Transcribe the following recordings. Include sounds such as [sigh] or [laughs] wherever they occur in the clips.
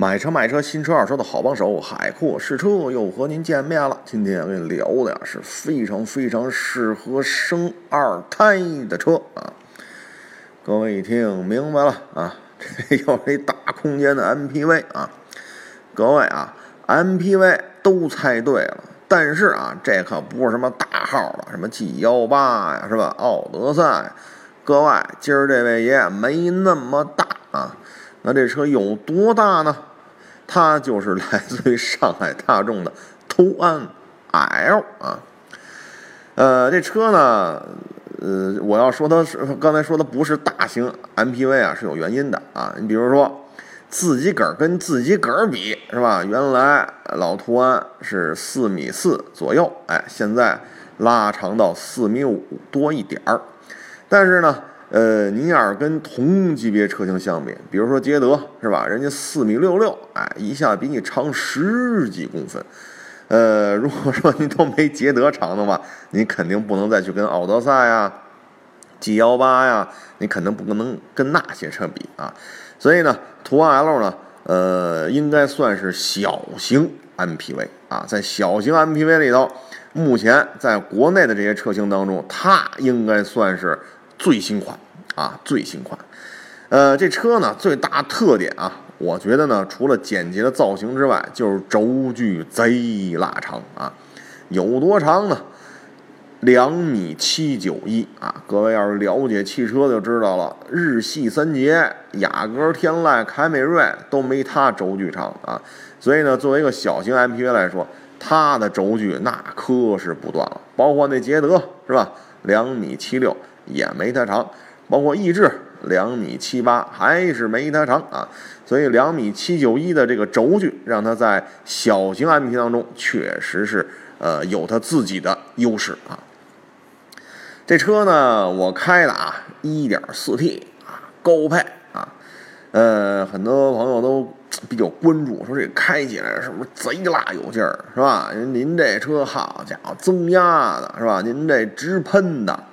买车卖车，新车二手的好帮手，海阔试车又和您见面了。今天跟你聊的呀是非常非常适合生二胎的车啊！各位一听明白了啊，[laughs] 这又是一大空间的 MPV 啊！各位啊，MPV 都猜对了，但是啊，这可不是什么大号的，什么 G 幺八呀，是吧？奥德赛，各位，今儿这位爷没那么大。那这车有多大呢？它就是来自于上海大众的途安 L 啊。呃，这车呢，呃，我要说它是刚才说的不是大型 MPV 啊，是有原因的啊。你比如说，自己个儿跟自己个儿比是吧？原来老途安是四米四左右，哎，现在拉长到四米五多一点儿，但是呢。呃，您要是跟同级别车型相比，比如说捷德是吧？人家四米六六，哎，一下比你长十几公分。呃，如果说你都没捷德长的话，你肯定不能再去跟奥德赛呀、G 幺八呀，你肯定不可能跟那些车比啊。所以呢，途安 L 呢，呃，应该算是小型 MPV 啊，在小型 MPV 里头，目前在国内的这些车型当中，它应该算是。最新款啊，最新款，呃，这车呢最大特点啊，我觉得呢，除了简洁的造型之外，就是轴距贼拉长啊，有多长呢？两米七九一啊！各位要是了解汽车就知道了，日系三杰、雅阁、天籁、凯美瑞都没它轴距长啊。所以呢，作为一个小型 MPV 来说，它的轴距那可是不断了，包括那捷德是吧？两米七六。也没它长，包括逸致两米七八，还是没它长啊。所以两米七九一的这个轴距，让它在小型 MP 当中确实是呃有它自己的优势啊。这车呢，我开的啊，一点四 T 啊，高配啊。呃，很多朋友都比较关注，说这开起来是不是贼拉有劲儿，是吧？您这车好家伙，增压的是吧？您这直喷的。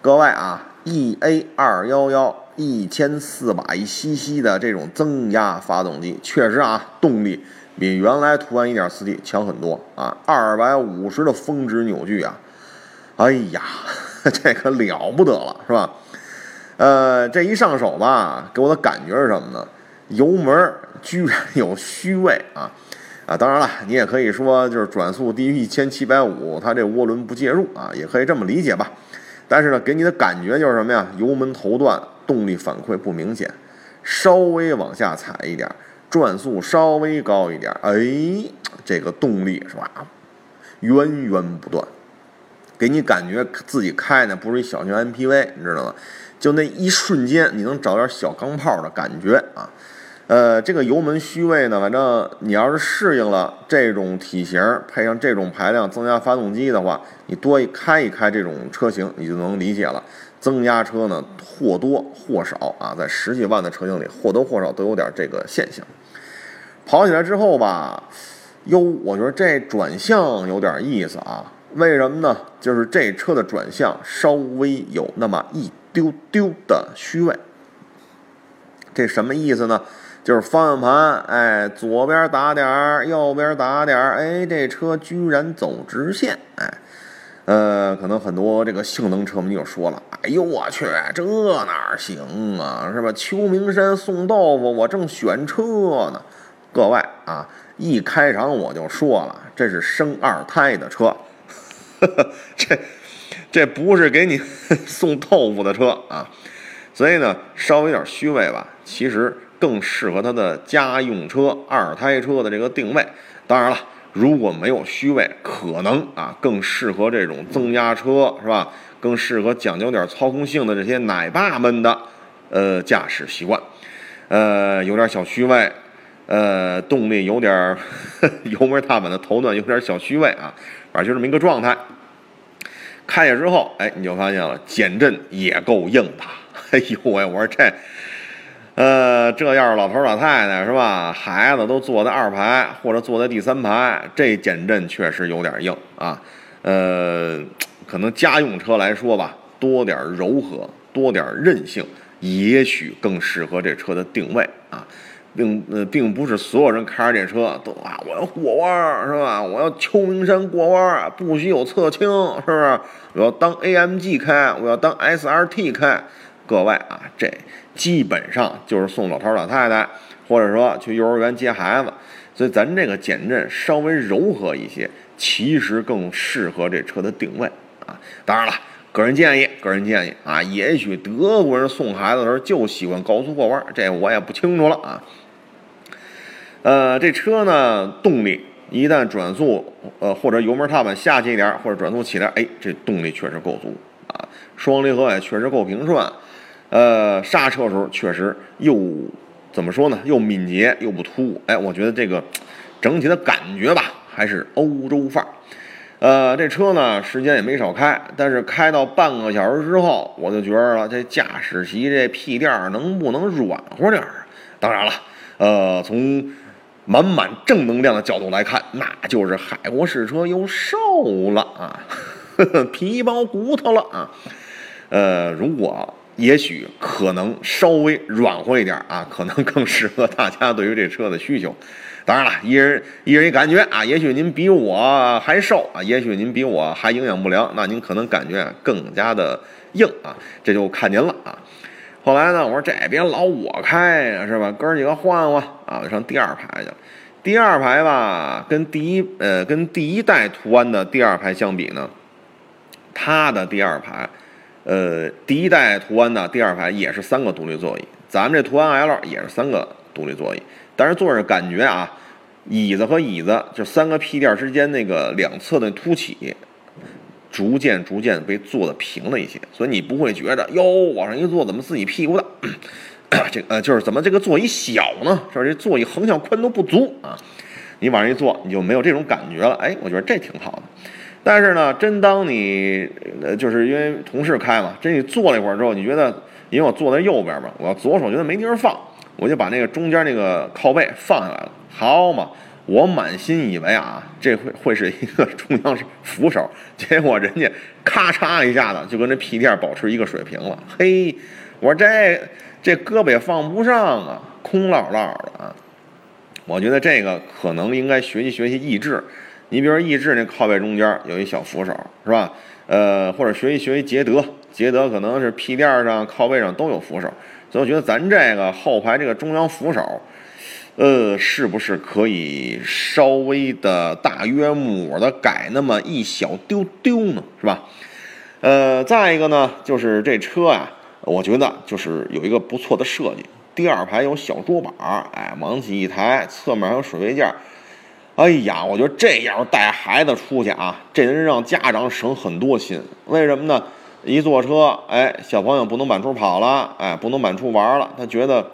各位啊，E A 二幺幺一千四百 cc 的这种增压发动机，确实啊，动力比原来途安一点四 T 强很多啊，二百五十的峰值扭矩啊，哎呀，[laughs] 这可了不得了，是吧？呃，这一上手吧，给我的感觉是什么呢？油门居然有虚位啊啊！当然了，你也可以说就是转速低于一千七百五，它这涡轮不介入啊，也可以这么理解吧。但是呢，给你的感觉就是什么呀？油门头段动力反馈不明显，稍微往下踩一点，转速稍微高一点，哎，这个动力是吧？源源不断，给你感觉自己开的不是一小型 MPV，你知道吗？就那一瞬间，你能找点小钢炮的感觉啊。呃，这个油门虚位呢，反正你要是适应了这种体型，配上这种排量增压发动机的话，你多一开一开这种车型，你就能理解了。增压车呢，或多或少啊，在十几万的车型里，或多或少都有点这个现象。跑起来之后吧，哟，我觉得这转向有点意思啊。为什么呢？就是这车的转向稍微有那么一丢丢的虚位。这什么意思呢？就是方向盘，哎，左边打点儿，右边打点儿，哎，这车居然走直线，哎，呃，可能很多这个性能车迷就说了，哎呦我去，这哪行啊，是吧？秋名山送豆腐，我正选车呢。各位啊，一开场我就说了，这是生二胎的车，[laughs] 这这不是给你 [laughs] 送豆腐的车啊，所以呢，稍微有点虚伪吧，其实。更适合它的家用车、二胎车的这个定位。当然了，如果没有虚位，可能啊更适合这种增压车，是吧？更适合讲究点操控性的这些奶爸们的呃驾驶习惯。呃，有点小虚位，呃，动力有点 [laughs] 油门踏板的头段有点小虚位啊，反正就这么一个状态。开下之后，哎，你就发现了减震也够硬的。[laughs] 哎呦喂，我说这。呃，这要是老头老太太是吧？孩子都坐在二排或者坐在第三排，这减震确实有点硬啊。呃，可能家用车来说吧，多点柔和，多点韧性，也许更适合这车的定位啊。并呃并不是所有人开着这车都啊，我要过弯儿是吧？我要秋名山过弯儿，不许有侧倾，是不是？我要当 AMG 开，我要当 SRT 开。各位啊，这基本上就是送老头老太太，或者说去幼儿园接孩子。所以咱这个减震稍微柔和一些，其实更适合这车的定位啊。当然了。个人建议，个人建议啊，也许德国人送孩子的时候就喜欢高速过弯，这我也不清楚了啊。呃，这车呢，动力一旦转速，呃，或者油门踏板下去一点，或者转速起来，哎，这动力确实够足啊。双离合也确实够平顺，呃，刹车时候确实又怎么说呢？又敏捷又不突兀，哎，我觉得这个整体的感觉吧，还是欧洲范儿。呃，这车呢，时间也没少开，但是开到半个小时之后，我就觉得了，这驾驶席这屁垫儿能不能软和点儿？当然了，呃，从满满正能量的角度来看，那就是海国试车又瘦了啊，[laughs] 皮包骨头了啊。呃，如果也许可能稍微软和一点啊，可能更适合大家对于这车的需求。当然了，[laughs] 一人一人一感觉啊，也许您比我还瘦啊，也许您比我还营养不良，那您可能感觉更加的硬啊，这就看您了啊。后来呢，我说这也别老我开呀，是吧？哥几个换换啊，就上第二排去了。第二排吧，跟第一呃跟第一代途安的第二排相比呢，它的第二排，呃，第一代途安的第二排也是三个独立座椅，咱们这途安 L 也是三个独立座椅。但是坐着感觉啊，椅子和椅子就三个屁垫之间那个两侧的凸起，逐渐逐渐被做的平了一些，所以你不会觉得哟往上一坐怎么自己屁股大，[coughs] 这呃就是怎么这个座椅小呢？是吧？这座椅横向宽度不足啊，你往上一坐你就没有这种感觉了。哎，我觉得这挺好的。但是呢，真当你呃就是因为同事开嘛，真你坐了一会儿之后，你觉得因为我坐在右边嘛，我要左手觉得没地方放。我就把那个中间那个靠背放下来了，好嘛，我满心以为啊，这会会是一个中央扶手，结果人家咔嚓一下子就跟这屁垫保持一个水平了。嘿，我说这这胳膊也放不上啊，空落落的啊。我觉得这个可能应该学习学习意志，你比如说逸致那靠背中间有一小扶手，是吧？呃，或者学习学习捷德，捷德可能是屁垫上靠背上都有扶手。所以我觉得咱这个后排这个中央扶手，呃，是不是可以稍微的大约抹的改那么一小丢丢呢？是吧？呃，再一个呢，就是这车呀，我觉得就是有一个不错的设计。第二排有小桌板，哎，往起一抬，侧面还有水位架。哎呀，我觉得这样带孩子出去啊，这能让家长省很多心。为什么呢？一坐车，哎，小朋友不能满处跑了，哎，不能满处玩了，他觉得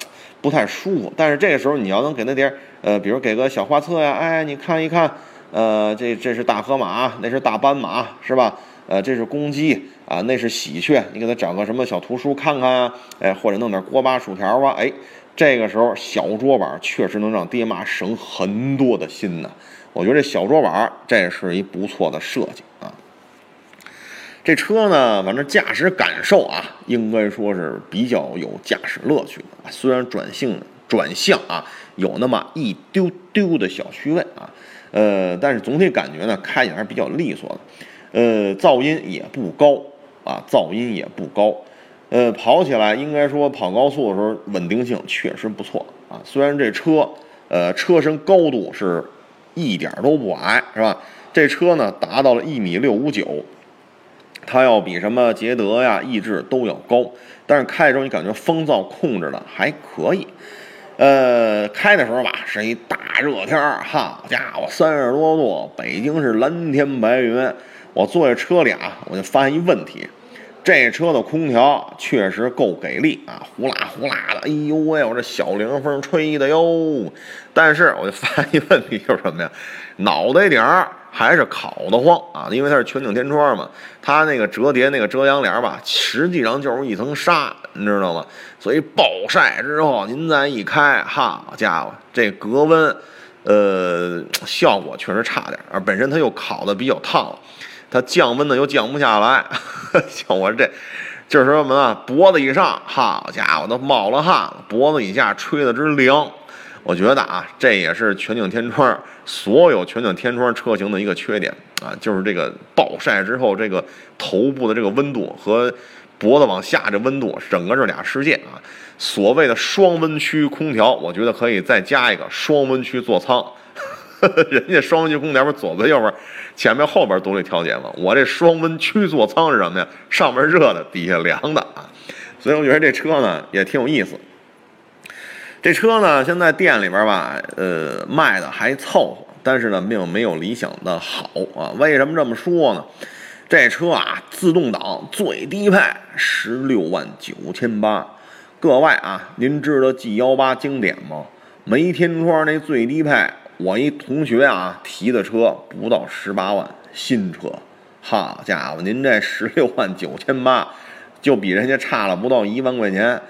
不太舒服。但是这个时候，你要能给他点儿，呃，比如给个小画册呀，哎，你看一看，呃，这这是大河马，那是大斑马，是吧？呃，这是公鸡啊，那是喜鹊，你给他找个什么小图书看看啊，哎，或者弄点锅巴薯条啊，哎，这个时候小桌板确实能让爹妈省很多的心呢。我觉得这小桌板这是一不错的设计啊。这车呢，反正驾驶感受啊，应该说是比较有驾驶乐趣的。虽然转性转向啊，有那么一丢丢的小虚位啊，呃，但是总体感觉呢，开起来还是比较利索的。呃，噪音也不高啊，噪音也不高。呃，跑起来应该说跑高速的时候稳定性确实不错啊。虽然这车，呃，车身高度是一点都不矮，是吧？这车呢，达到了一米六五九。它要比什么捷德呀、逸致都要高，但是开的时候你感觉风噪控制的还可以。呃，开的时候吧是一大热天儿，好家伙，三十多度，北京是蓝天白云。我坐在车里啊，我就发现一问题，这车的空调确实够给力啊，呼啦呼啦的，哎呦喂，我这小凉风吹的哟。但是我就发现一问题，就是什么呀？脑袋顶儿。还是烤得慌啊，因为它是全景天窗嘛，它那个折叠那个遮阳帘吧，实际上就是一层纱，你知道吗？所以暴晒之后，您再一开，好家伙，这隔温，呃，效果确实差点，而本身它又烤的比较烫，它降温呢又降不下来，[laughs] 像我这，就是什么呢？脖子以上，好家伙，都冒了汗了，脖子以下吹的直凉。我觉得啊，这也是全景天窗所有全景天窗车型的一个缺点啊，就是这个暴晒之后，这个头部的这个温度和脖子往下这温度，整个这俩世界啊。所谓的双温区空调，我觉得可以再加一个双温区座舱。[laughs] 人家双温区空调不是左边右边、前面后边独立调节吗？我这双温区座舱是什么呀？上面热的，底下凉的啊。所以我觉得这车呢也挺有意思。这车呢现在店里边吧，呃，卖的还凑合，但是呢并没有理想的好啊。为什么这么说呢？这车啊，自动挡最低配十六万九千八。各位啊，您知道 G 幺八经典吗？没天窗那最低配，我一同学啊提的车不到十八万，新车。好家伙，您这十六万九千八，就比人家差了不到一万块钱，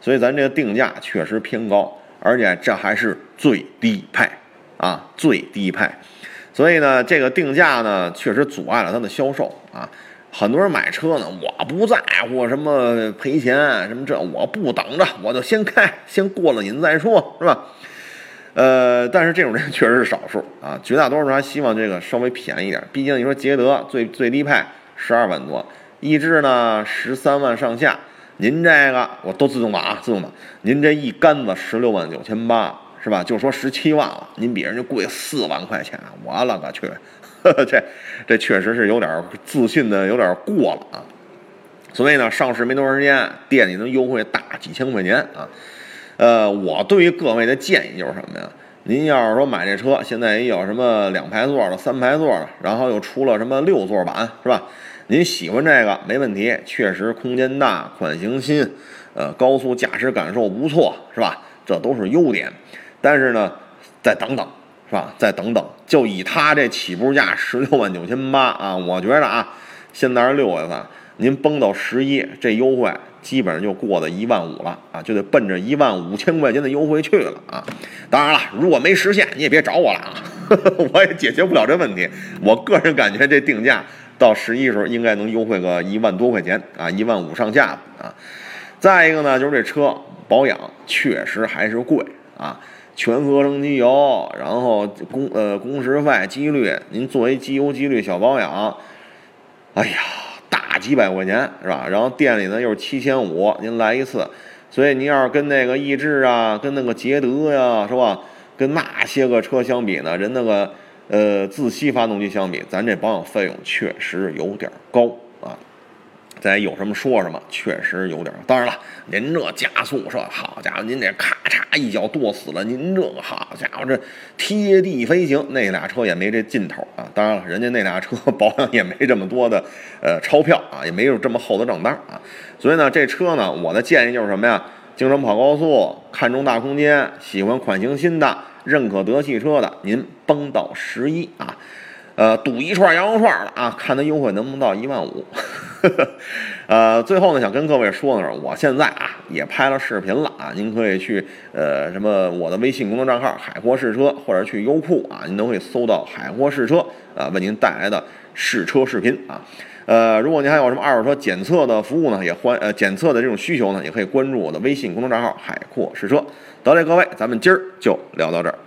所以咱这个定价确实偏高，而且这还是最低配啊，最低配。所以呢，这个定价呢，确实阻碍了它的销售啊。很多人买车呢，我不在乎什么赔钱什么这，我不等着，我就先开，先过了瘾再说，是吧？呃，但是这种人确实是少数啊，绝大多数人还希望这个稍微便宜点。毕竟你说捷德最最低配十二万多，逸致呢十三万上下，您这个我都自动挡啊，自动挡，您这一杆子十六万九千八，是吧？就说十七万了，您比人家贵四万块钱，我勒个去！这这确实是有点自信的，有点过了啊。所以呢，上市没多长时间，店里能优惠大几千块钱啊。呃，我对于各位的建议就是什么呀？您要是说买这车，现在也有什么两排座的、三排座的，然后又出了什么六座版，是吧？您喜欢这个没问题，确实空间大、款型新，呃，高速驾驶感受不错，是吧？这都是优点。但是呢，再等等。是吧？再等等，就以它这起步价十六万九千八啊，我觉得啊，现在是六月份，您崩到十一，这优惠基本上就过了一万五了啊，就得奔着一万五千块钱的优惠去了啊。当然了，如果没实现，你也别找我了啊，[laughs] 我也解决不了这问题。我个人感觉这定价到十一时候应该能优惠个一万多块钱啊，一万五上下啊。再一个呢，就是这车保养确实还是贵啊。全合成机油，然后工呃工时费、机滤，您作为机油机滤小保养，哎呀，几百块钱是吧？然后店里呢又是七千五，您来一次，所以您要是跟那个逸致啊，跟那个捷德呀，是吧？跟那些个车相比呢，人那个呃自吸发动机相比，咱这保养费用确实有点高啊。咱有什么说什么，确实有点。当然了，您这加速车，好家伙，您这咔嚓一脚跺死了，您这个好家伙，这贴地飞行，那俩车也没这劲头啊。当然了，人家那俩车保养也没这么多的呃钞票啊，也没有这么厚的账单啊。所以呢，这车呢，我的建议就是什么呀？经常跑高速，看中大空间，喜欢款型新的，认可德系车的，您崩到十一啊。呃，赌一串羊肉串了啊，看它优惠能不能到一万五。[laughs] 呃，最后呢，想跟各位说的是，我现在啊也拍了视频了啊，您可以去呃什么我的微信公众账号“海阔试车”或者去优酷啊，您都会搜到“海阔试车”啊，为您带来的试车视频啊。呃，如果您还有什么二手车检测的服务呢，也欢呃检测的这种需求呢，也可以关注我的微信公众账号“海阔试车”。得嘞，各位，咱们今儿就聊到这儿。